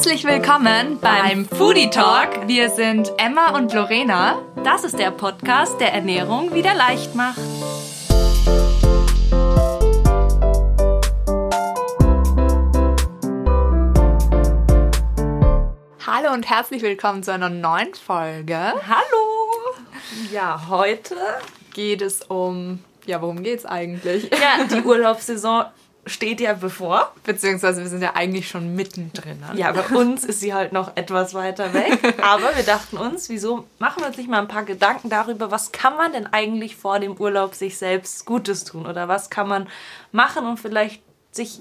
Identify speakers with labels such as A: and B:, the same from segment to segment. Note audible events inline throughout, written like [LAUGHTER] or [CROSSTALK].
A: Herzlich willkommen beim Foodie Talk. Wir sind Emma und Lorena.
B: Das ist der Podcast, der Ernährung wieder leicht macht.
A: Hallo und herzlich willkommen zu einer neuen Folge.
B: Hallo! Ja, heute
A: geht es um. Ja, worum geht's eigentlich?
B: Ja, die [LAUGHS] Urlaubssaison steht ja bevor.
A: Beziehungsweise wir sind ja eigentlich schon mittendrin.
B: Ne? Ja, bei uns ist sie halt noch etwas weiter weg. [LAUGHS] Aber wir dachten uns, wieso machen wir uns nicht mal ein paar Gedanken darüber, was kann man denn eigentlich vor dem Urlaub sich selbst Gutes tun? Oder was kann man machen, um vielleicht sich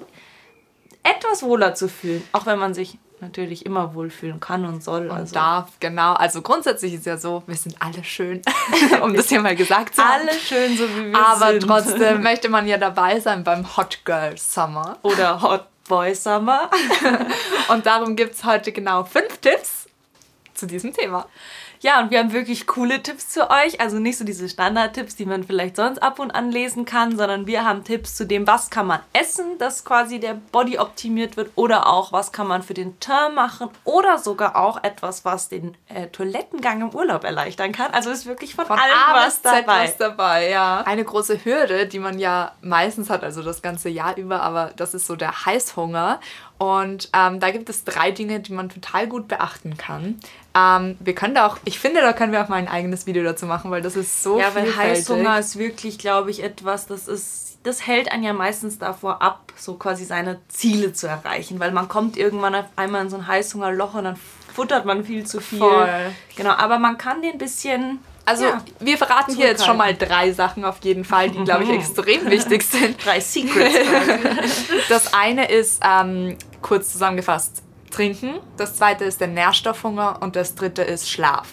B: etwas wohler zu fühlen, auch wenn man sich natürlich immer wohlfühlen kann und soll.
A: Und also. darf, genau. Also grundsätzlich ist ja so, wir sind alle schön, [LAUGHS] um das hier mal gesagt zu
B: haben. Alle schön, so wie wir
A: Aber
B: sind.
A: Aber trotzdem möchte man ja dabei sein beim Hot Girl Summer.
B: Oder Hot Boy Summer. [LAUGHS]
A: und darum gibt es heute genau fünf Tipps zu diesem Thema.
B: Ja, und wir haben wirklich coole Tipps zu euch. Also nicht so diese Standardtipps, die man vielleicht sonst ab und an lesen kann, sondern wir haben Tipps zu dem, was kann man essen, dass quasi der Body optimiert wird oder auch, was kann man für den Term machen oder sogar auch etwas, was den äh, Toilettengang im Urlaub erleichtern kann. Also ist wirklich von, von allem A was dabei. was
A: dabei. Ja. Eine große Hürde, die man ja meistens hat, also das ganze Jahr über, aber das ist so der Heißhunger. Und ähm, da gibt es drei Dinge, die man total gut beachten kann. Ähm, wir können da auch, ich finde, da können wir auch mal ein eigenes Video dazu machen, weil das ist so Ja, weil
B: Heißhunger ist wirklich, glaube ich, etwas, das ist, das hält einen ja meistens davor ab, so quasi seine Ziele zu erreichen, weil man kommt irgendwann auf einmal in so ein Heißhungerloch und dann futtert man viel zu viel. Voll. Genau, aber man kann den ein bisschen
A: also ja, wir verraten hier jetzt schon mal drei Sachen auf jeden Fall, die, glaube ich, extrem wichtig [LAUGHS] sind.
B: Drei Secrets. [LAUGHS]
A: das eine ist, ähm, kurz zusammengefasst, trinken. Das zweite ist der Nährstoffhunger und das dritte ist Schlaf.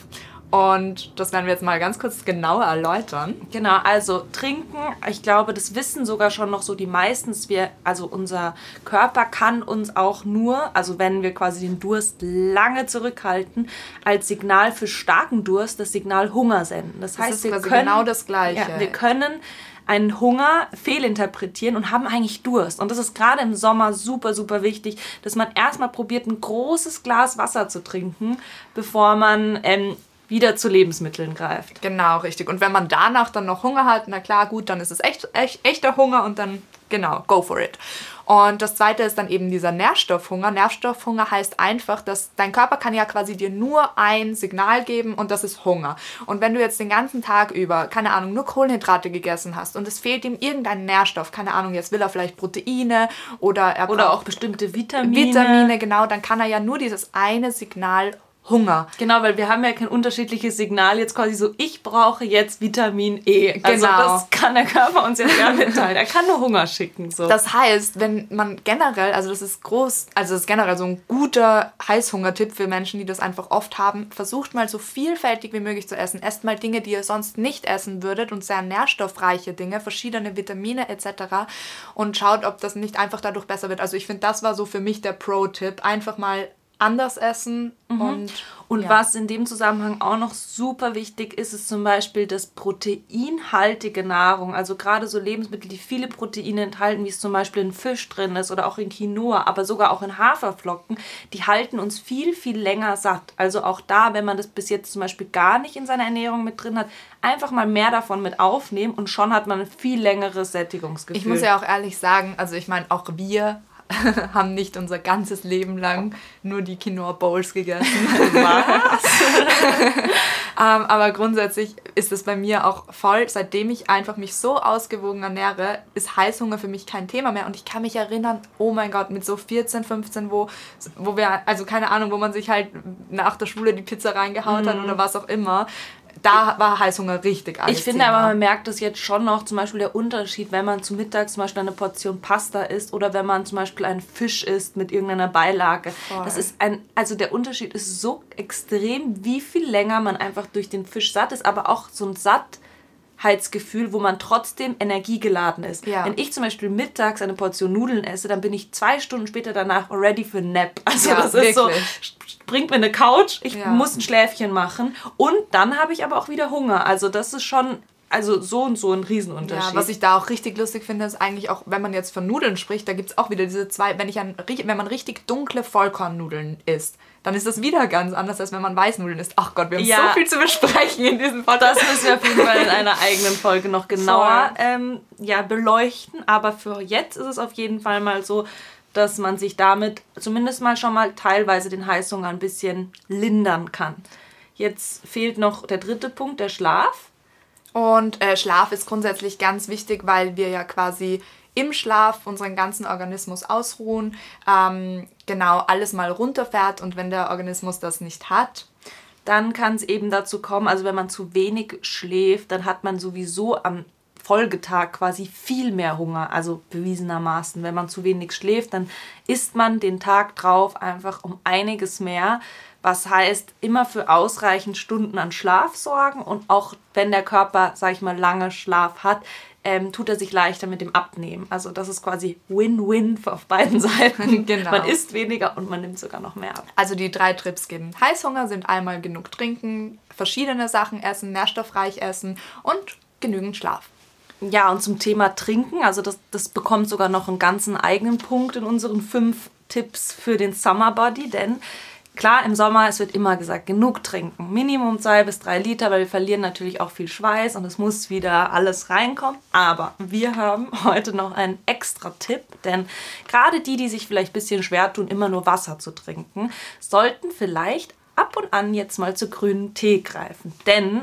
A: Und das werden wir jetzt mal ganz kurz genauer erläutern.
B: Genau, also trinken, ich glaube, das wissen sogar schon noch so die meisten. Wir, also unser Körper kann uns auch nur, also wenn wir quasi den Durst lange zurückhalten, als Signal für starken Durst das Signal Hunger senden. Das, das heißt, wir können
A: genau das Gleiche.
B: Ja, wir können einen Hunger fehlinterpretieren und haben eigentlich Durst. Und das ist gerade im Sommer super, super wichtig, dass man erstmal probiert, ein großes Glas Wasser zu trinken, bevor man ähm, wieder zu Lebensmitteln greift.
A: Genau, richtig. Und wenn man danach dann noch Hunger hat, na klar, gut, dann ist es echt, echt echter Hunger und dann, genau, go for it. Und das zweite ist dann eben dieser Nährstoffhunger. Nährstoffhunger heißt einfach, dass dein Körper kann ja quasi dir nur ein Signal geben und das ist Hunger. Und wenn du jetzt den ganzen Tag über, keine Ahnung, nur Kohlenhydrate gegessen hast und es fehlt ihm irgendein Nährstoff, keine Ahnung, jetzt will er vielleicht Proteine oder er
B: oder auch bestimmte Vitamine.
A: Vitamine, genau, dann kann er ja nur dieses eine Signal Hunger.
B: Genau, weil wir haben ja kein unterschiedliches Signal jetzt quasi so, ich brauche jetzt Vitamin E. Also genau. das kann der Körper uns ja gar mitteilen. [LAUGHS] Er kann nur Hunger schicken. So.
A: Das heißt, wenn man generell, also das ist groß, also das ist generell so ein guter Heißhungertipp für Menschen, die das einfach oft haben, versucht mal so vielfältig wie möglich zu essen. Esst mal Dinge, die ihr sonst nicht essen würdet und sehr nährstoffreiche Dinge, verschiedene Vitamine etc. und schaut, ob das nicht einfach dadurch besser wird. Also ich finde, das war so für mich der Pro-Tipp. Einfach mal anders essen. Mhm. Und,
B: und ja. was in dem Zusammenhang auch noch super wichtig ist, ist zum Beispiel das proteinhaltige Nahrung. Also gerade so Lebensmittel, die viele Proteine enthalten, wie es zum Beispiel in Fisch drin ist oder auch in Quinoa, aber sogar auch in Haferflocken, die halten uns viel, viel länger satt. Also auch da, wenn man das bis jetzt zum Beispiel gar nicht in seiner Ernährung mit drin hat, einfach mal mehr davon mit aufnehmen und schon hat man ein viel längeres Sättigungsgefühl.
A: Ich muss ja auch ehrlich sagen, also ich meine, auch wir [LAUGHS] haben nicht unser ganzes Leben lang nur die Quinoa Bowls gegessen. [LAUGHS] Was? [LAUGHS] ähm, aber grundsätzlich ist es bei mir auch voll, seitdem ich einfach mich so ausgewogen ernähre, ist Heißhunger für mich kein Thema mehr. Und ich kann mich erinnern, oh mein Gott, mit so 14, 15, wo, wo wir, also keine Ahnung, wo man sich halt nach der Schule die Pizza reingehauen mhm. hat oder was auch immer da war Heißhunger richtig
B: Ich finde Thema. aber, man merkt es jetzt schon noch, zum Beispiel der Unterschied, wenn man zu Mittag zum Beispiel eine Portion Pasta isst oder wenn man zum Beispiel einen Fisch isst mit irgendeiner Beilage. Voll. Das ist ein, also der Unterschied ist so extrem, wie viel länger man einfach durch den Fisch satt ist, aber auch so ein satt Gefühl, wo man trotzdem energiegeladen ist. Ja. Wenn ich zum Beispiel mittags eine Portion Nudeln esse, dann bin ich zwei Stunden später danach ready für Nap. [LAUGHS] Also ja, das ist so, bringt mir eine Couch, ich ja. muss ein Schläfchen machen und dann habe ich aber auch wieder Hunger. Also das ist schon also so und so ein Riesenunterschied.
A: Ja, was ich da auch richtig lustig finde, ist eigentlich auch, wenn man jetzt von Nudeln spricht, da gibt es auch wieder diese zwei, wenn, ich an, wenn man richtig dunkle Vollkornnudeln isst, dann ist das wieder ganz anders, als wenn man Weißnudeln isst. Ach Gott, wir haben ja, so viel zu besprechen in diesem
B: Podcast. Das müssen wir auf jeden Fall in einer eigenen Folge noch genauer ähm, ja, beleuchten. Aber für jetzt ist es auf jeden Fall mal so, dass man sich damit zumindest mal schon mal teilweise den Heißhunger ein bisschen lindern kann. Jetzt fehlt noch der dritte Punkt, der Schlaf.
A: Und äh, Schlaf ist grundsätzlich ganz wichtig, weil wir ja quasi im Schlaf unseren ganzen Organismus ausruhen, ähm, genau alles mal runterfährt und wenn der Organismus das nicht hat,
B: dann kann es eben dazu kommen, also wenn man zu wenig schläft, dann hat man sowieso am Folgetag quasi viel mehr Hunger, also bewiesenermaßen. Wenn man zu wenig schläft, dann isst man den Tag drauf einfach um einiges mehr. Was heißt, immer für ausreichend Stunden an Schlaf sorgen und auch wenn der Körper, sag ich mal, lange Schlaf hat, ähm, tut er sich leichter mit dem Abnehmen. Also das ist quasi Win-Win auf beiden [LAUGHS] Seiten. genau. Man isst weniger und man nimmt sogar noch mehr ab.
A: Also die drei Trips geben Heißhunger, sind einmal genug trinken, verschiedene Sachen essen, nährstoffreich essen und genügend Schlaf.
B: Ja, und zum Thema Trinken, also das, das bekommt sogar noch einen ganzen eigenen Punkt in unseren fünf Tipps für den Summer Body, denn klar, im Sommer, es wird immer gesagt, genug trinken. Minimum zwei bis drei Liter, weil wir verlieren natürlich auch viel Schweiß und es muss wieder alles reinkommen. Aber wir haben [LAUGHS] heute noch einen extra Tipp, denn gerade die, die sich vielleicht ein bisschen schwer tun, immer nur Wasser zu trinken, sollten vielleicht ab und an jetzt mal zu grünen Tee greifen. Denn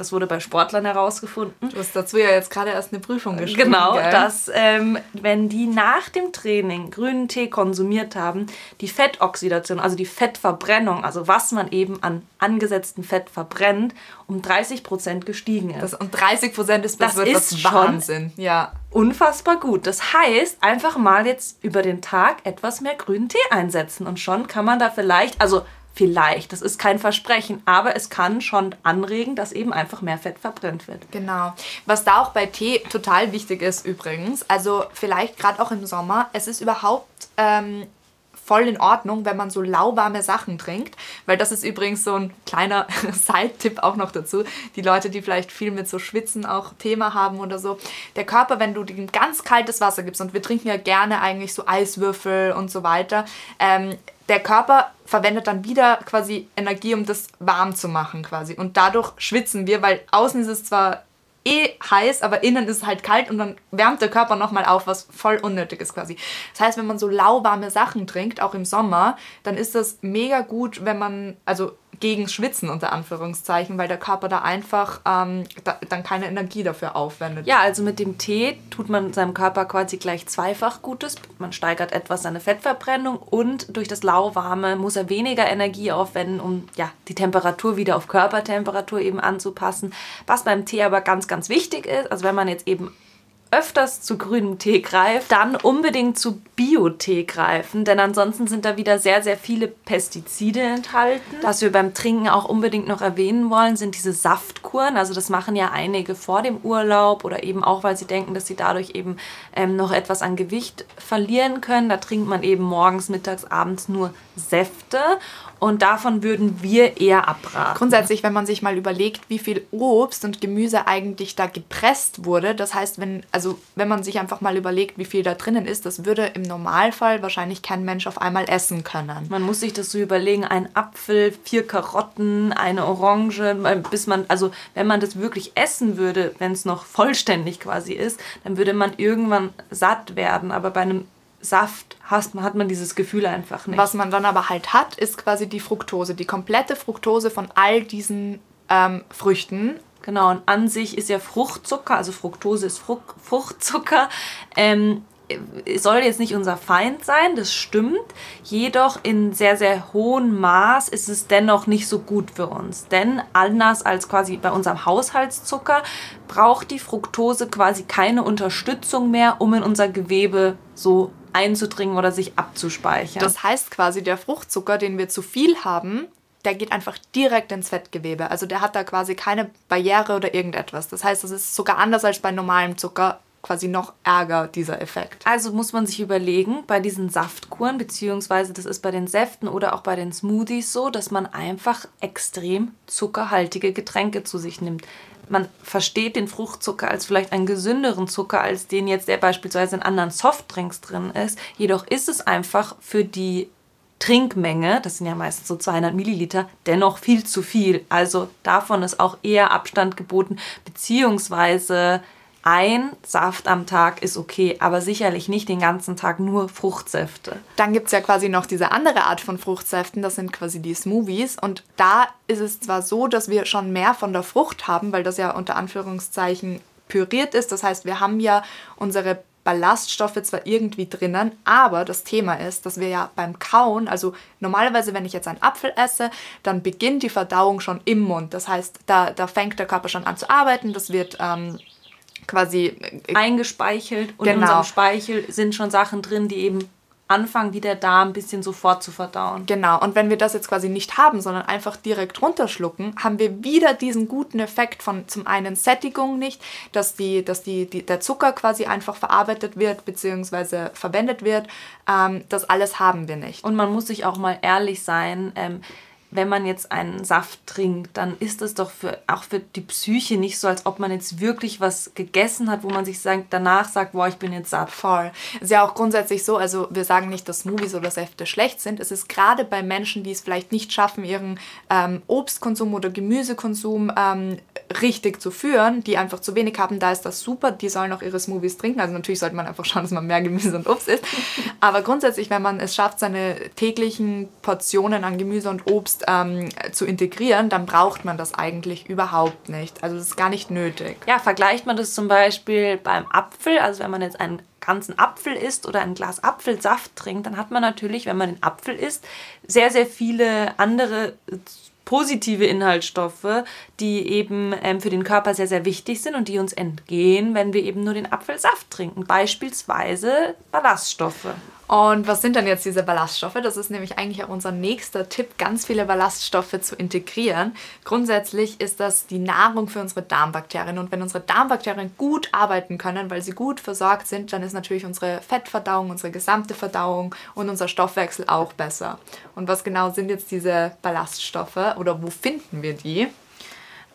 B: das wurde bei Sportlern herausgefunden.
A: Du hast dazu ja jetzt gerade erst eine Prüfung geschrieben.
B: Genau, gell? dass ähm, wenn die nach dem Training grünen Tee konsumiert haben, die Fettoxidation, also die Fettverbrennung, also was man eben an angesetztem Fett verbrennt, um 30 Prozent gestiegen ist.
A: Das, und 30 Prozent ist, das, das ist Wahnsinn.
B: Ja. Unfassbar gut. Das heißt, einfach mal jetzt über den Tag etwas mehr grünen Tee einsetzen und schon kann man da vielleicht, also Vielleicht, das ist kein Versprechen, aber es kann schon anregen, dass eben einfach mehr Fett verbrennt wird.
A: Genau. Was da auch bei Tee total wichtig ist übrigens, also vielleicht gerade auch im Sommer, es ist überhaupt ähm, voll in Ordnung, wenn man so lauwarme Sachen trinkt, weil das ist übrigens so ein kleiner [LAUGHS] Side-Tipp auch noch dazu. Die Leute, die vielleicht viel mit so Schwitzen auch Thema haben oder so. Der Körper, wenn du ihm ganz kaltes Wasser gibst und wir trinken ja gerne eigentlich so Eiswürfel und so weiter, ähm, der Körper verwendet dann wieder quasi Energie, um das warm zu machen quasi. Und dadurch schwitzen wir, weil außen ist es zwar eh heiß, aber innen ist es halt kalt und dann wärmt der Körper nochmal auf, was voll unnötig ist quasi. Das heißt, wenn man so lauwarme Sachen trinkt, auch im Sommer, dann ist das mega gut, wenn man, also gegen Schwitzen unter Anführungszeichen, weil der Körper da einfach ähm, da, dann keine Energie dafür aufwendet.
B: Ja, also mit dem Tee tut man seinem Körper quasi gleich zweifach Gutes. Man steigert etwas seine Fettverbrennung und durch das Lauwarme muss er weniger Energie aufwenden, um ja, die Temperatur wieder auf Körpertemperatur eben anzupassen. Was beim Tee aber ganz, ganz wichtig ist, also wenn man jetzt eben öfters zu grünem Tee greift, dann unbedingt zu Bio-Tee greifen, denn ansonsten sind da wieder sehr, sehr viele Pestizide enthalten. Was wir beim Trinken auch unbedingt noch erwähnen wollen, sind diese Saftkuren. Also das machen ja einige vor dem Urlaub oder eben auch, weil sie denken, dass sie dadurch eben ähm, noch etwas an Gewicht verlieren können. Da trinkt man eben morgens, mittags, abends nur Säfte und davon würden wir eher abraten.
A: Grundsätzlich, wenn man sich mal überlegt, wie viel Obst und Gemüse eigentlich da gepresst wurde, das heißt, wenn, also wenn man sich einfach mal überlegt, wie viel da drinnen ist, das würde im Normalfall wahrscheinlich kein Mensch auf einmal essen können.
B: Man muss sich das so überlegen, ein Apfel, vier Karotten, eine Orange, bis man, also wenn man das wirklich essen würde, wenn es noch vollständig quasi ist, dann würde man irgendwann satt werden. Aber bei einem Saft hast, hat man dieses Gefühl einfach nicht.
A: Was man dann aber halt hat, ist quasi die Fructose, die komplette Fructose von all diesen ähm, Früchten.
B: Genau, und an sich ist ja Fruchtzucker, also Fructose ist Frucht, Fruchtzucker, ähm, soll jetzt nicht unser Feind sein, das stimmt. Jedoch in sehr, sehr hohem Maß ist es dennoch nicht so gut für uns. Denn anders als quasi bei unserem Haushaltszucker braucht die Fructose quasi keine Unterstützung mehr, um in unser Gewebe so einzudringen oder sich abzuspeichern.
A: Das heißt quasi, der Fruchtzucker, den wir zu viel haben, der geht einfach direkt ins Fettgewebe. Also der hat da quasi keine Barriere oder irgendetwas. Das heißt, das ist sogar anders als bei normalem Zucker quasi noch ärger, dieser Effekt.
B: Also muss man sich überlegen, bei diesen Saftkuren, beziehungsweise das ist bei den Säften oder auch bei den Smoothies so, dass man einfach extrem zuckerhaltige Getränke zu sich nimmt man versteht den Fruchtzucker als vielleicht einen gesünderen Zucker, als den jetzt, der beispielsweise in anderen Softdrinks drin ist. Jedoch ist es einfach für die Trinkmenge, das sind ja meistens so 200 Milliliter, dennoch viel zu viel. Also davon ist auch eher Abstand geboten, beziehungsweise ein Saft am Tag ist okay, aber sicherlich nicht den ganzen Tag nur Fruchtsäfte.
A: Dann gibt es ja quasi noch diese andere Art von Fruchtsäften, das sind quasi die Smoothies. Und da ist es zwar so, dass wir schon mehr von der Frucht haben, weil das ja unter Anführungszeichen püriert ist. Das heißt, wir haben ja unsere Ballaststoffe zwar irgendwie drinnen, aber das Thema ist, dass wir ja beim Kauen, also normalerweise, wenn ich jetzt einen Apfel esse, dann beginnt die Verdauung schon im Mund. Das heißt, da, da fängt der Körper schon an zu arbeiten, das wird ähm, quasi
B: äh, eingespeichelt und genau. in unserem Speichel sind schon Sachen drin, die eben anfangen, wie der Darm ein bisschen sofort zu verdauen.
A: Genau, und wenn wir das jetzt quasi nicht haben, sondern einfach direkt runterschlucken, haben wir wieder diesen guten Effekt von zum einen Sättigung nicht, dass, die, dass die, die der Zucker quasi einfach verarbeitet wird bzw. verwendet wird. Ähm, das alles haben wir nicht.
B: Und man muss sich auch mal ehrlich sein. Ähm, wenn man jetzt einen Saft trinkt, dann ist es doch für, auch für die Psyche nicht so, als ob man jetzt wirklich was gegessen hat, wo man sich sagt, danach sagt, boah, ich bin jetzt satt.
A: Voll. Ist ja auch grundsätzlich so, also wir sagen nicht, dass Smoothies oder Säfte schlecht sind. Es ist gerade bei Menschen, die es vielleicht nicht schaffen, ihren ähm, Obstkonsum oder Gemüsekonsum ähm, richtig zu führen, die einfach zu wenig haben, da ist das super. Die sollen auch ihre Smoothies trinken. Also natürlich sollte man einfach schauen, dass man mehr Gemüse und Obst isst. [LAUGHS] Aber grundsätzlich, wenn man es schafft, seine täglichen Portionen an Gemüse und Obst ähm, zu integrieren, dann braucht man das eigentlich überhaupt nicht. Also das ist gar nicht nötig.
B: Ja, vergleicht man das zum Beispiel beim Apfel, also wenn man jetzt einen ganzen Apfel isst oder ein Glas Apfelsaft trinkt, dann hat man natürlich, wenn man den Apfel isst, sehr, sehr viele andere positive Inhaltsstoffe, die eben ähm, für den Körper sehr, sehr wichtig sind und die uns entgehen, wenn wir eben nur den Apfelsaft trinken. Beispielsweise Ballaststoffe.
A: Und was sind denn jetzt diese Ballaststoffe? Das ist nämlich eigentlich auch unser nächster Tipp, ganz viele Ballaststoffe zu integrieren. Grundsätzlich ist das die Nahrung für unsere Darmbakterien. Und wenn unsere Darmbakterien gut arbeiten können, weil sie gut versorgt sind, dann ist natürlich unsere Fettverdauung, unsere gesamte Verdauung und unser Stoffwechsel auch besser. Und was genau sind jetzt diese Ballaststoffe oder wo finden wir die?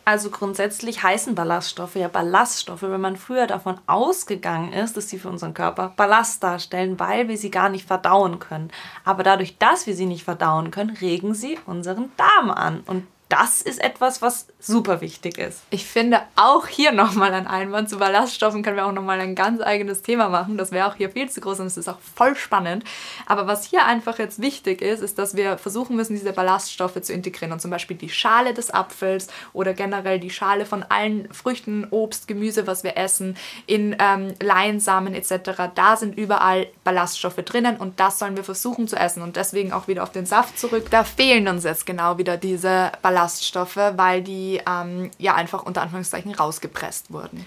B: Also grundsätzlich heißen Ballaststoffe ja Ballaststoffe, wenn man früher davon ausgegangen ist, dass sie für unseren Körper Ballast darstellen, weil wir sie gar nicht verdauen können. Aber dadurch, dass wir sie nicht verdauen können, regen sie unseren Darm an. Und das ist etwas, was super wichtig ist.
A: Ich finde auch hier nochmal ein Einwand zu Ballaststoffen können wir auch nochmal ein ganz eigenes Thema machen. Das wäre auch hier viel zu groß und es ist auch voll spannend. Aber was hier einfach jetzt wichtig ist, ist, dass wir versuchen müssen, diese Ballaststoffe zu integrieren. Und zum Beispiel die Schale des Apfels oder generell die Schale von allen Früchten, Obst, Gemüse, was wir essen, in ähm, Leinsamen etc. Da sind überall Ballaststoffe drinnen und das sollen wir versuchen zu essen. Und deswegen auch wieder auf den Saft zurück. Da fehlen uns jetzt genau wieder diese Ballaststoffe Ballaststoffe, weil die ähm, ja einfach unter Anführungszeichen rausgepresst wurden.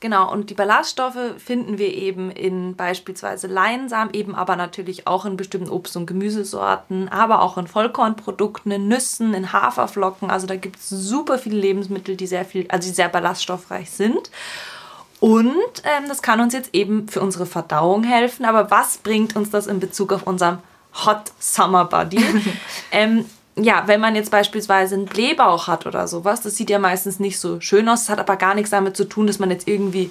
B: Genau, und die Ballaststoffe finden wir eben in beispielsweise Leinsamen, eben aber natürlich auch in bestimmten Obst- und Gemüsesorten, aber auch in Vollkornprodukten, in Nüssen, in Haferflocken. Also da gibt es super viele Lebensmittel, die sehr viel, also die sehr ballaststoffreich sind. Und ähm, das kann uns jetzt eben für unsere Verdauung helfen. Aber was bringt uns das in Bezug auf unserem Hot Summer Body? [LAUGHS] ähm, ja, wenn man jetzt beispielsweise einen Blähbauch hat oder sowas, das sieht ja meistens nicht so schön aus. Das hat aber gar nichts damit zu tun, dass man jetzt irgendwie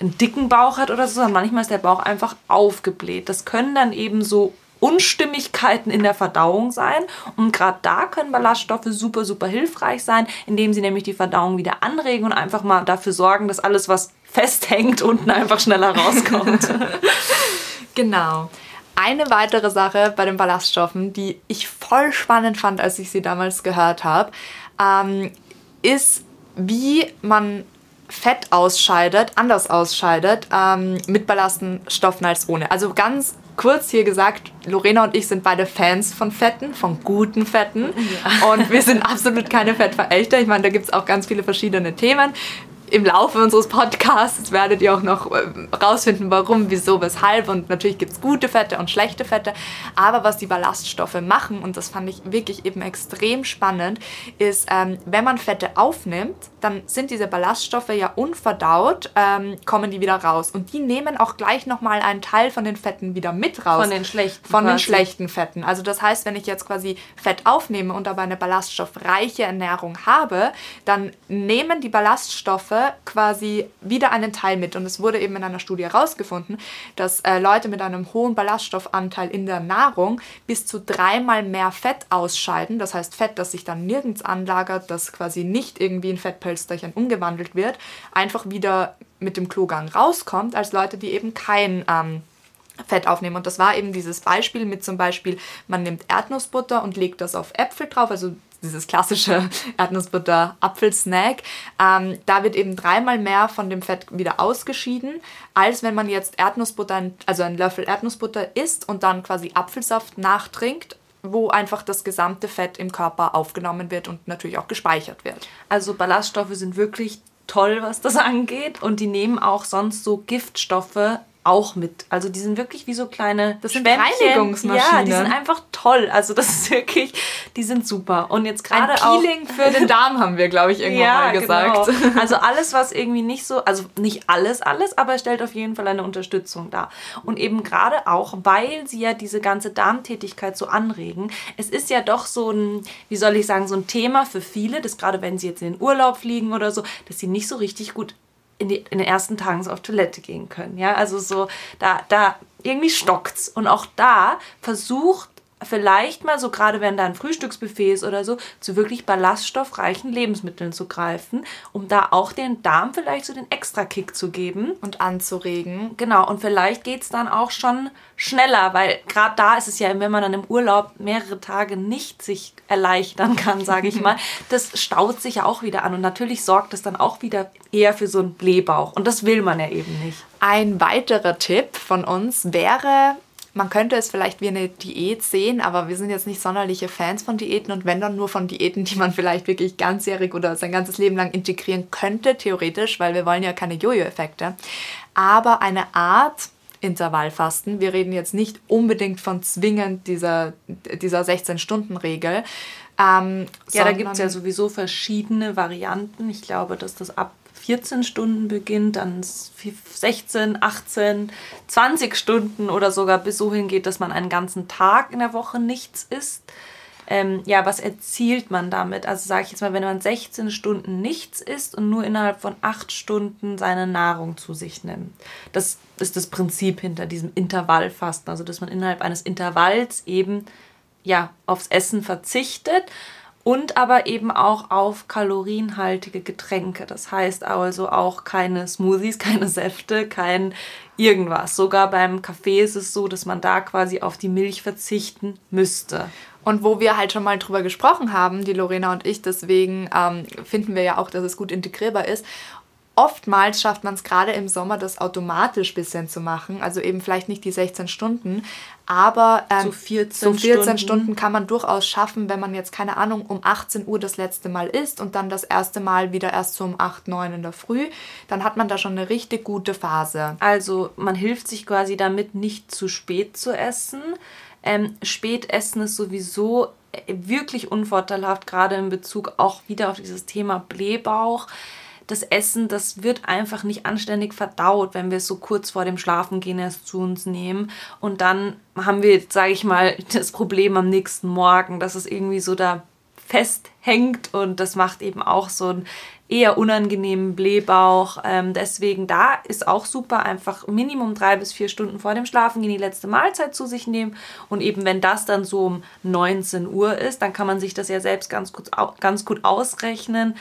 B: einen dicken Bauch hat oder so, sondern manchmal ist der Bauch einfach aufgebläht. Das können dann eben so Unstimmigkeiten in der Verdauung sein. Und gerade da können Ballaststoffe super, super hilfreich sein, indem sie nämlich die Verdauung wieder anregen und einfach mal dafür sorgen, dass alles, was festhängt, [LAUGHS] unten einfach schneller rauskommt. [LAUGHS]
A: genau. Eine weitere Sache bei den Ballaststoffen, die ich voll spannend fand, als ich sie damals gehört habe, ähm, ist, wie man Fett ausscheidet, anders ausscheidet ähm, mit Ballaststoffen als ohne. Also ganz kurz hier gesagt, Lorena und ich sind beide Fans von Fetten, von guten Fetten. Ja. Und wir sind absolut keine Fettverächter. Ich meine, da gibt es auch ganz viele verschiedene Themen im Laufe unseres Podcasts werdet ihr auch noch äh, rausfinden, warum, wieso, weshalb. Und natürlich gibt es gute Fette und schlechte Fette. Aber was die Ballaststoffe machen, und das fand ich wirklich eben extrem spannend, ist, ähm, wenn man Fette aufnimmt, dann sind diese Ballaststoffe ja unverdaut, ähm, kommen die wieder raus. Und die nehmen auch gleich nochmal einen Teil von den Fetten wieder mit raus.
B: Von den schlechten.
A: Von quasi. den schlechten Fetten. Also das heißt, wenn ich jetzt quasi Fett aufnehme und aber eine ballaststoffreiche Ernährung habe, dann nehmen die Ballaststoffe quasi wieder einen Teil mit. Und es wurde eben in einer Studie herausgefunden, dass äh, Leute mit einem hohen Ballaststoffanteil in der Nahrung bis zu dreimal mehr Fett ausscheiden. Das heißt Fett, das sich dann nirgends anlagert, das quasi nicht irgendwie in Fettpölsterchen umgewandelt wird, einfach wieder mit dem Klogang rauskommt, als Leute, die eben kein ähm, Fett aufnehmen. Und das war eben dieses Beispiel mit zum Beispiel, man nimmt Erdnussbutter und legt das auf Äpfel drauf, also dieses klassische Erdnussbutter-Apfelsnack, ähm, da wird eben dreimal mehr von dem Fett wieder ausgeschieden, als wenn man jetzt Erdnussbutter, also einen Löffel Erdnussbutter isst und dann quasi Apfelsaft nachtrinkt wo einfach das gesamte Fett im Körper aufgenommen wird und natürlich auch gespeichert wird.
B: Also Ballaststoffe sind wirklich toll, was das [LAUGHS] angeht und die nehmen auch sonst so Giftstoffe auch mit. Also die sind wirklich wie so kleine
A: das sind Reinigungsmaschinen.
B: Ja, die sind einfach toll. Also das ist wirklich, die sind super. Und jetzt gerade
A: auch Peeling für den Darm haben wir, glaube ich, irgendwann ja, mal gesagt.
B: Genau. [LAUGHS] Also alles, was irgendwie nicht so, also nicht alles, alles, aber es stellt auf jeden Fall eine Unterstützung dar. Und eben gerade auch, weil sie ja diese ganze Darmtätigkeit so anregen. Es ist ja doch so ein, wie soll ich sagen, so ein Thema für viele, dass gerade wenn sie jetzt in den Urlaub fliegen oder so, dass sie nicht so richtig gut in, die, in den ersten Tagen so auf Toilette gehen können. Ja, also so, da, da irgendwie stockt's. Und auch da versucht vielleicht mal so gerade wenn da ein Frühstücksbuffet ist oder so, zu wirklich ballaststoffreichen Lebensmitteln zu greifen, um da auch den Darm vielleicht so den Extra-Kick zu geben.
A: Und anzuregen.
B: Genau, und vielleicht geht es dann auch schon schneller, weil gerade da ist es ja, wenn man dann im Urlaub mehrere Tage nicht sich erleichtern kann, sage ich [LAUGHS] mal, das staut sich ja auch wieder an und natürlich sorgt es dann auch wieder eher für so einen Blähbauch und das will man ja eben nicht.
A: Ein weiterer Tipp von uns wäre, man könnte es vielleicht wie eine Diät sehen, aber wir sind jetzt nicht sonderliche Fans von Diäten und wenn dann nur von Diäten, die man vielleicht wirklich ganzjährig oder sein ganzes Leben lang integrieren könnte, theoretisch, weil wir wollen ja keine Jojo-Effekte. Aber eine Art Intervallfasten, wir reden jetzt nicht unbedingt von zwingend dieser, dieser 16-Stunden-Regel,
B: ähm, ja, da gibt es ja sowieso verschiedene Varianten. Ich glaube, dass das ab 14 Stunden beginnt, dann 16, 18, 20 Stunden oder sogar bis so hingeht, dass man einen ganzen Tag in der Woche nichts isst. Ähm, ja, was erzielt man damit? Also sage ich jetzt mal, wenn man 16 Stunden nichts isst und nur innerhalb von 8 Stunden seine Nahrung zu sich nimmt. Das ist das Prinzip hinter diesem Intervallfasten. Also dass man innerhalb eines Intervalls eben ja, aufs Essen verzichtet und aber eben auch auf kalorienhaltige Getränke. Das heißt also auch keine Smoothies, [LAUGHS] keine Säfte, kein irgendwas. Sogar beim Kaffee ist es so, dass man da quasi auf die Milch verzichten müsste.
A: Und wo wir halt schon mal drüber gesprochen haben, die Lorena und ich, deswegen ähm, finden wir ja auch, dass es gut integrierbar ist oftmals schafft man es gerade im Sommer, das automatisch bisschen zu machen. Also eben vielleicht nicht die 16 Stunden, aber ähm, so 14, so 14 Stunden. Stunden. kann man durchaus schaffen, wenn man jetzt, keine Ahnung, um 18 Uhr das letzte Mal isst und dann das erste Mal wieder erst so um 8, 9 in der Früh. Dann hat man da schon eine richtig gute Phase.
B: Also man hilft sich quasi damit, nicht zu spät zu essen. Ähm, Spätessen ist sowieso äh, wirklich unvorteilhaft, gerade in Bezug auch wieder auf dieses Thema Blähbauch das Essen, das wird einfach nicht anständig verdaut, wenn wir es so kurz vor dem Schlafengehen erst zu uns nehmen. Und dann haben wir, sage ich mal, [LAUGHS] das Problem am nächsten Morgen, dass es irgendwie so da festhängt und das macht eben auch so einen eher unangenehmen Blähbauch. Ähm, deswegen da ist auch super, einfach Minimum drei bis vier Stunden vor dem Schlafengehen die letzte Mahlzeit zu sich nehmen. Und eben wenn das dann so um 19 Uhr ist, dann kann man sich das ja selbst ganz gut, ganz gut ausrechnen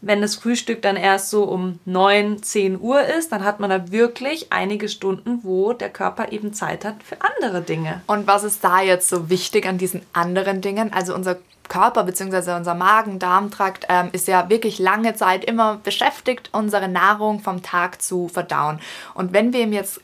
B: wenn das Frühstück dann erst so um 9, 10 Uhr ist, dann hat man da wirklich einige Stunden, wo der Körper eben Zeit hat für andere Dinge.
A: Und was ist da jetzt so wichtig an diesen anderen Dingen? Also unser Körper bzw. unser Magen-Darm-Trakt ähm, ist ja wirklich lange Zeit immer beschäftigt, unsere Nahrung vom Tag zu verdauen. Und wenn wir ihm jetzt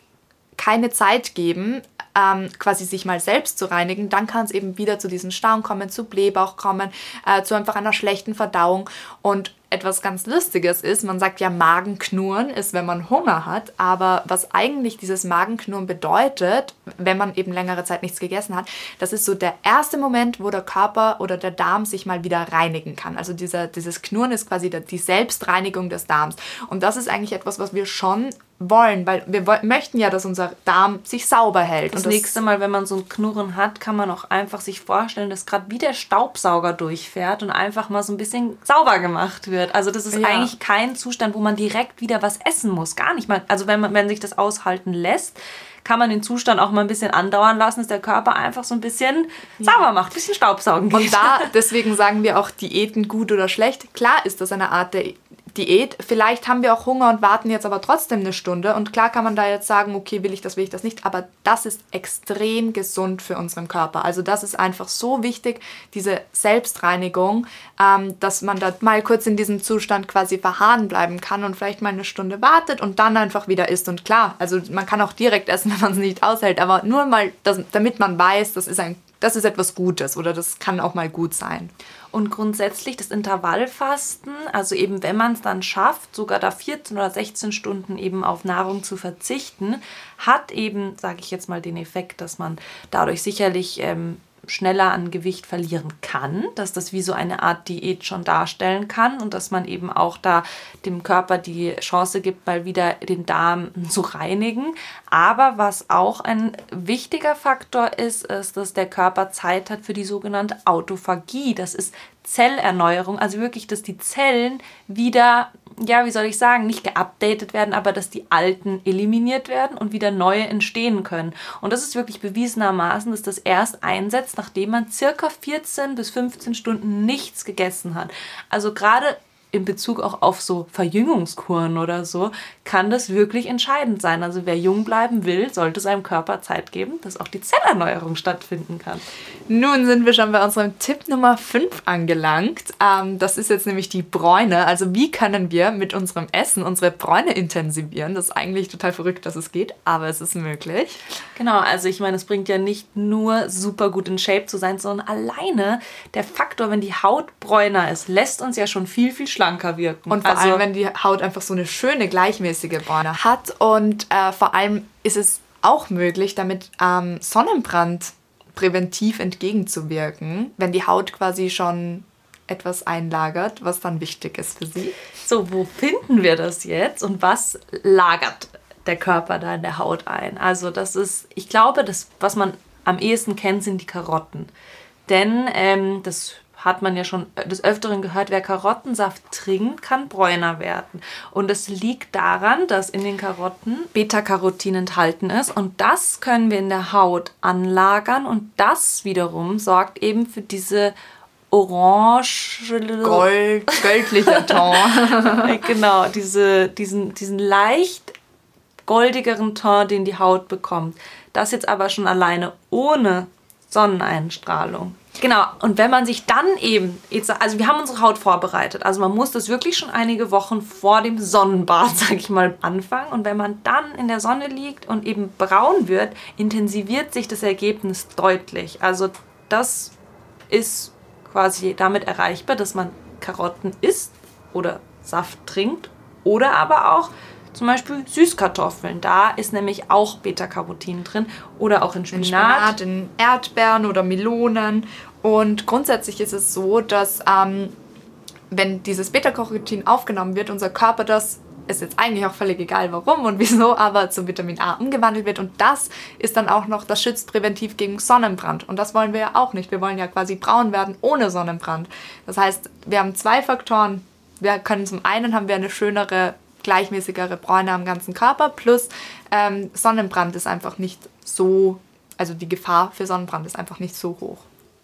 A: keine Zeit geben, ähm, quasi sich mal selbst zu reinigen, dann kann es eben wieder zu diesen Stauen kommen, zu Blähbauch kommen, äh, zu einfach einer schlechten Verdauung. Und etwas ganz Lustiges ist. Man sagt ja, Magenknurren ist, wenn man Hunger hat. Aber was eigentlich dieses Magenknurren bedeutet, wenn man eben längere Zeit nichts gegessen hat, das ist so der erste Moment, wo der Körper oder der Darm sich mal wieder reinigen kann. Also dieser, dieses Knurren ist quasi die Selbstreinigung des Darms. Und das ist eigentlich etwas, was wir schon wollen, weil wir möchten ja, dass unser Darm sich sauber hält.
B: Das, das nächste Mal, wenn man so ein Knurren hat, kann man auch einfach sich vorstellen, dass gerade wie der Staubsauger durchfährt und einfach mal so ein bisschen sauber gemacht wird. Also das ist ja. eigentlich kein Zustand, wo man direkt wieder was essen muss. Gar nicht mal. Also wenn man, wenn sich das aushalten lässt, kann man den Zustand auch mal ein bisschen andauern lassen, dass der Körper einfach so ein bisschen ja. sauber macht, ein bisschen Staubsaugen
A: geht. Und da, [LAUGHS] deswegen sagen wir auch Diäten gut oder schlecht. Klar ist das eine Art der Diät. Vielleicht haben wir auch Hunger und warten jetzt aber trotzdem eine Stunde. Und klar kann man da jetzt sagen, okay, will ich das, will ich das nicht. Aber das ist extrem gesund für unseren Körper. Also das ist einfach so wichtig, diese Selbstreinigung, ähm, dass man da mal kurz in diesem Zustand quasi verharren bleiben kann und vielleicht mal eine Stunde wartet und dann einfach wieder isst. Und klar, also man kann auch direkt essen, [LAUGHS] wenn man es nicht aushält. Aber nur mal, das, damit man weiß, das ist ein das ist etwas Gutes oder das kann auch mal gut sein.
B: Und grundsätzlich das Intervallfasten, also eben wenn man es dann schafft, sogar da 14 oder 16 Stunden eben auf Nahrung zu verzichten, hat eben, sage ich jetzt mal, den Effekt, dass man dadurch sicherlich ähm, schneller an Gewicht verlieren kann, dass das wie so eine Art Diät schon darstellen kann und dass man eben auch da dem Körper die Chance gibt, mal wieder den Darm zu reinigen. Aber was auch ein wichtiger Faktor ist, ist, dass der Körper Zeit hat für die sogenannte Autophagie. Das ist Zellerneuerung, also wirklich, dass die Zellen wieder ja, wie soll ich sagen, nicht geupdatet werden, aber dass die alten eliminiert werden und wieder neue entstehen können. Und das ist wirklich bewiesenermaßen, dass das erst einsetzt, nachdem man circa 14 bis 15 Stunden nichts gegessen hat. Also gerade in Bezug auch auf so Verjüngungskuren oder so, kann das wirklich entscheidend sein. Also wer jung bleiben will, sollte seinem Körper Zeit geben, dass auch die Zellerneuerung stattfinden kann.
A: Nun sind wir schon bei unserem Tipp Nummer 5 angelangt. Ähm, das ist jetzt nämlich die Bräune. Also wie können wir mit unserem Essen unsere Bräune intensivieren? Das ist eigentlich total verrückt, dass es geht, aber es ist möglich.
B: Genau, also ich meine, es bringt ja nicht nur super gut in Shape zu sein, sondern alleine der Faktor, wenn die Haut bräuner ist, lässt uns ja schon viel, viel schlanker wirken.
A: Und vor also, allem, wenn die Haut einfach so eine schöne, gleichmäßige Bräune hat. Und äh, vor allem ist es auch möglich, damit ähm, Sonnenbrand präventiv entgegenzuwirken, wenn die Haut quasi schon etwas einlagert, was dann wichtig ist für sie.
B: So, wo finden wir das jetzt und was lagert der Körper da in der Haut ein? Also das ist, ich glaube, das, was man am ehesten kennt, sind die Karotten. Denn ähm, das hat man ja schon des Öfteren gehört, wer Karottensaft trinkt, kann bräuner werden. Und es liegt daran, dass in den Karotten Beta-Carotin enthalten ist und das können wir in der Haut anlagern und das wiederum sorgt eben für diese orange Gold, göldlicher Ton. [LAUGHS] genau, diese, diesen, diesen leicht goldigeren Ton, den die Haut bekommt. Das jetzt aber schon alleine ohne Sonneneinstrahlung. Genau, und wenn man sich dann eben, also wir haben unsere Haut vorbereitet, also man muss das wirklich schon einige Wochen vor dem Sonnenbad, [LAUGHS] sag ich mal, anfangen. Und wenn man dann in der Sonne liegt und eben braun wird, intensiviert sich das Ergebnis deutlich. Also das ist quasi damit erreichbar, dass man Karotten isst oder Saft trinkt oder aber auch zum Beispiel Süßkartoffeln. Da ist nämlich auch Beta-Carotin drin. Oder auch in Spinat. In Spinat,
A: in Erdbeeren oder Melonen. Und grundsätzlich ist es so, dass ähm, wenn dieses Beta-Carotin aufgenommen wird, unser Körper das ist jetzt eigentlich auch völlig egal warum und [LAUGHS] wieso, aber zu Vitamin A umgewandelt wird. Und das ist dann auch noch, das schützt präventiv gegen Sonnenbrand. Und das wollen wir ja auch nicht. Wir wollen ja quasi braun werden ohne Sonnenbrand. Das heißt, wir haben zwei Faktoren. Wir können zum einen haben wir eine schönere gleichmäßigere Bräune am ganzen Körper. Plus ähm, Sonnenbrand ist einfach nicht so, also die Gefahr für Sonnenbrand ist einfach nicht so hoch.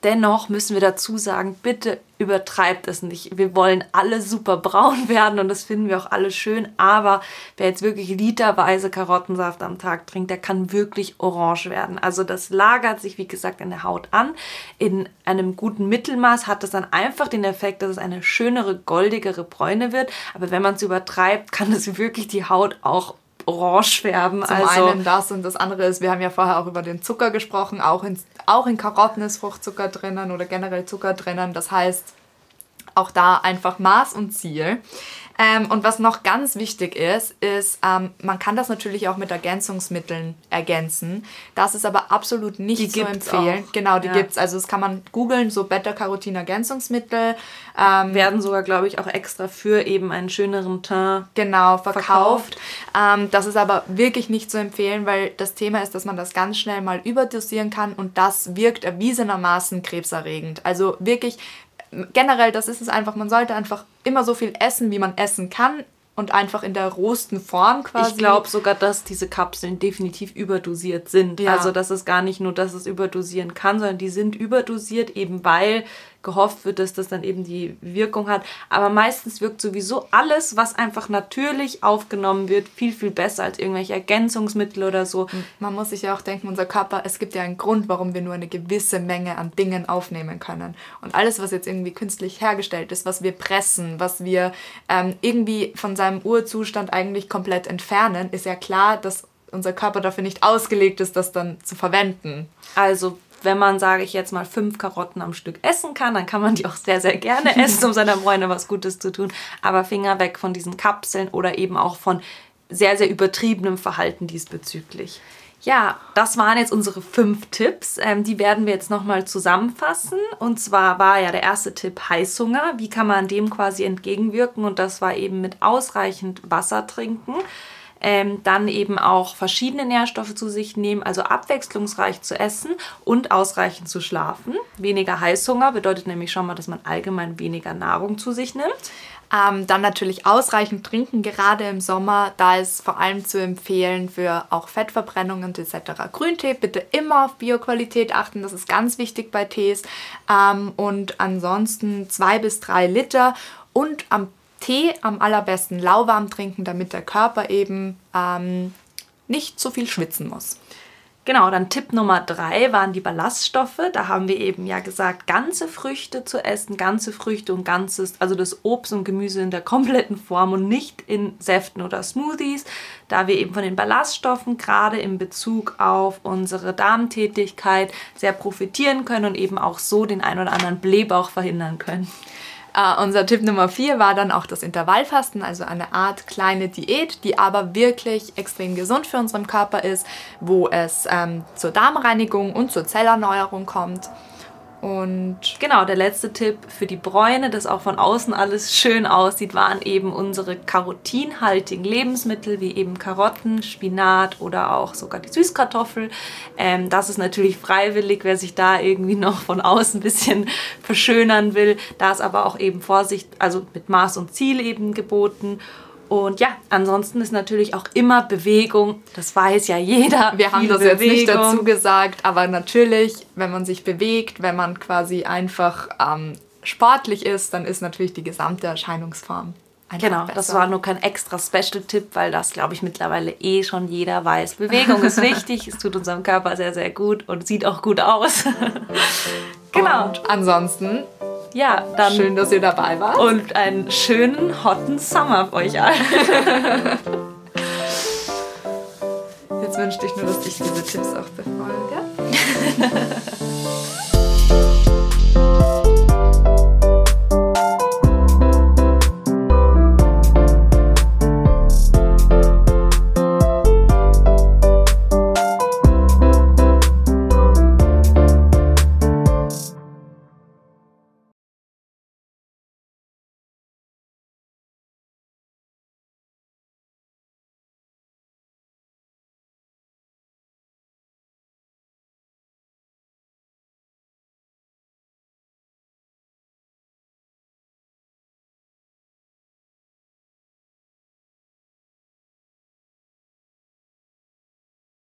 B: Dennoch müssen wir dazu sagen, bitte übertreibt es nicht. Wir wollen alle super braun [LAUGHS] werden und das finden wir auch alle schön, aber wer jetzt wirklich literweise Karottensaft am Tag trinkt, der kann wirklich orange werden. Also das lagert sich, wie gesagt, in der Haut an. In einem guten Mittelmaß hat es dann einfach den Effekt, dass es eine schönere, goldigere Bräune wird, aber wenn man es übertreibt, kann es [LAUGHS] wirklich die Haut auch orange färben.
A: Zum also, einen das und das andere ist, wir haben ja vorher auch über den Zucker gesprochen, auch in, auch in Karotten ist Fruchtzucker drinnen oder generell Zucker drinnen. Das heißt, auch da einfach Maß und Ziel. Ähm, und was noch ganz wichtig ist, ist, ähm, man kann das natürlich auch mit Ergänzungsmitteln ergänzen. Das ist aber absolut nicht die zu empfehlen. Auch. Genau, die ja. gibt's. Also das kann man googeln, so Beta-Carotin-Ergänzungsmittel.
B: Ähm, Werden sogar, glaube ich, auch extra für eben einen schöneren Teint
A: genau, verkauft. verkauft. Ähm, das ist aber wirklich nicht zu empfehlen, weil das Thema ist, dass man das ganz schnell mal überdosieren kann und das wirkt erwiesenermaßen krebserregend. Also wirklich generell, das ist es einfach, man sollte einfach immer so viel essen, wie man essen kann und einfach in der rohsten Form quasi.
B: Ich glaube sogar, dass diese Kapseln definitiv überdosiert sind. Ja. Also, dass es gar nicht nur, dass es überdosieren kann, sondern die sind überdosiert, eben weil gehofft wird, dass das dann eben die Wirkung hat. Aber meistens wirkt sowieso alles, was einfach natürlich aufgenommen wird, viel, viel besser als irgendwelche Ergänzungsmittel oder so.
A: Man muss sich ja auch denken, unser Körper, es gibt ja einen Grund, warum wir nur eine gewisse Menge an Dingen aufnehmen können. Und alles, was jetzt irgendwie künstlich hergestellt ist, was wir pressen, was wir ähm, irgendwie von seinem Urzustand eigentlich komplett entfernen, ist ja klar, dass unser Körper dafür nicht ausgelegt ist, das dann zu verwenden.
B: Also wenn man, sage ich jetzt mal, fünf Karotten am Stück essen kann, dann kann man die auch sehr, sehr gerne [LAUGHS] essen, um seiner Freundin was Gutes zu tun. Aber Finger weg von diesen Kapseln oder eben auch von sehr, sehr übertriebenem Verhalten diesbezüglich. Ja, das waren jetzt unsere fünf Tipps. Ähm, die werden wir jetzt nochmal zusammenfassen. Und zwar war ja der erste Tipp Heißhunger. Wie kann man dem quasi entgegenwirken? Und das war eben mit ausreichend Wasser trinken ähm, dann eben auch verschiedene Nährstoffe zu sich nehmen, also abwechslungsreich zu essen und ausreichend zu schlafen. Weniger Heißhunger bedeutet nämlich schon mal, dass man allgemein weniger Nahrung zu sich nimmt.
A: Ähm, dann natürlich ausreichend trinken, gerade im Sommer. Da ist vor allem zu empfehlen für auch Fettverbrennungen etc. Grüntee, bitte immer auf Bioqualität achten, das ist ganz wichtig bei Tees. Ähm, und ansonsten zwei bis drei Liter und am Tee am allerbesten lauwarm trinken, damit der Körper eben ähm, nicht so viel schwitzen muss.
B: Genau, dann Tipp Nummer drei waren die Ballaststoffe. Da haben wir eben ja gesagt, ganze Früchte zu essen, ganze Früchte und ganzes, also das Obst und Gemüse in der kompletten Form und nicht in Säften oder Smoothies, da wir eben von den Ballaststoffen gerade in Bezug auf unsere Darmtätigkeit sehr profitieren können und eben auch so den ein oder anderen Blähbauch verhindern können.
A: Uh, unser Tipp Nummer vier war dann auch das Intervallfasten, also eine Art kleine Diät, die aber wirklich extrem gesund für unseren Körper ist, wo es ähm, zur Darmreinigung und zur Zellerneuerung kommt.
B: Und genau, der letzte Tipp für die Bräune, dass auch von außen alles schön aussieht, waren eben unsere karotinhaltigen Lebensmittel, wie eben Karotten, Spinat oder auch sogar die Süßkartoffel. Ähm, das ist natürlich freiwillig, wer sich da irgendwie noch von außen ein bisschen verschönern will. Da ist aber auch eben Vorsicht, also mit Maß und Ziel eben geboten. Und ja, ansonsten ist natürlich auch immer Bewegung. Das weiß ja jeder.
A: Wir haben das Bewegung. jetzt nicht dazu gesagt, aber natürlich, wenn man sich bewegt, wenn man quasi einfach ähm, sportlich ist, dann ist natürlich die gesamte Erscheinungsform.
B: Genau, besser. das war nur kein extra Special-Tipp, weil das, glaube ich, mittlerweile eh schon jeder weiß. Bewegung ist [LAUGHS] wichtig, es tut unserem Körper sehr, sehr gut und sieht auch gut aus. [LAUGHS]
A: genau. Und ansonsten
B: ja, dann.
A: Schön, dass ihr dabei wart.
B: Und einen schönen, hotten Summer für euch allen. [LAUGHS]
A: Jetzt wünschte ich nur, dass dich diese Tipps auch befolgen. [LAUGHS]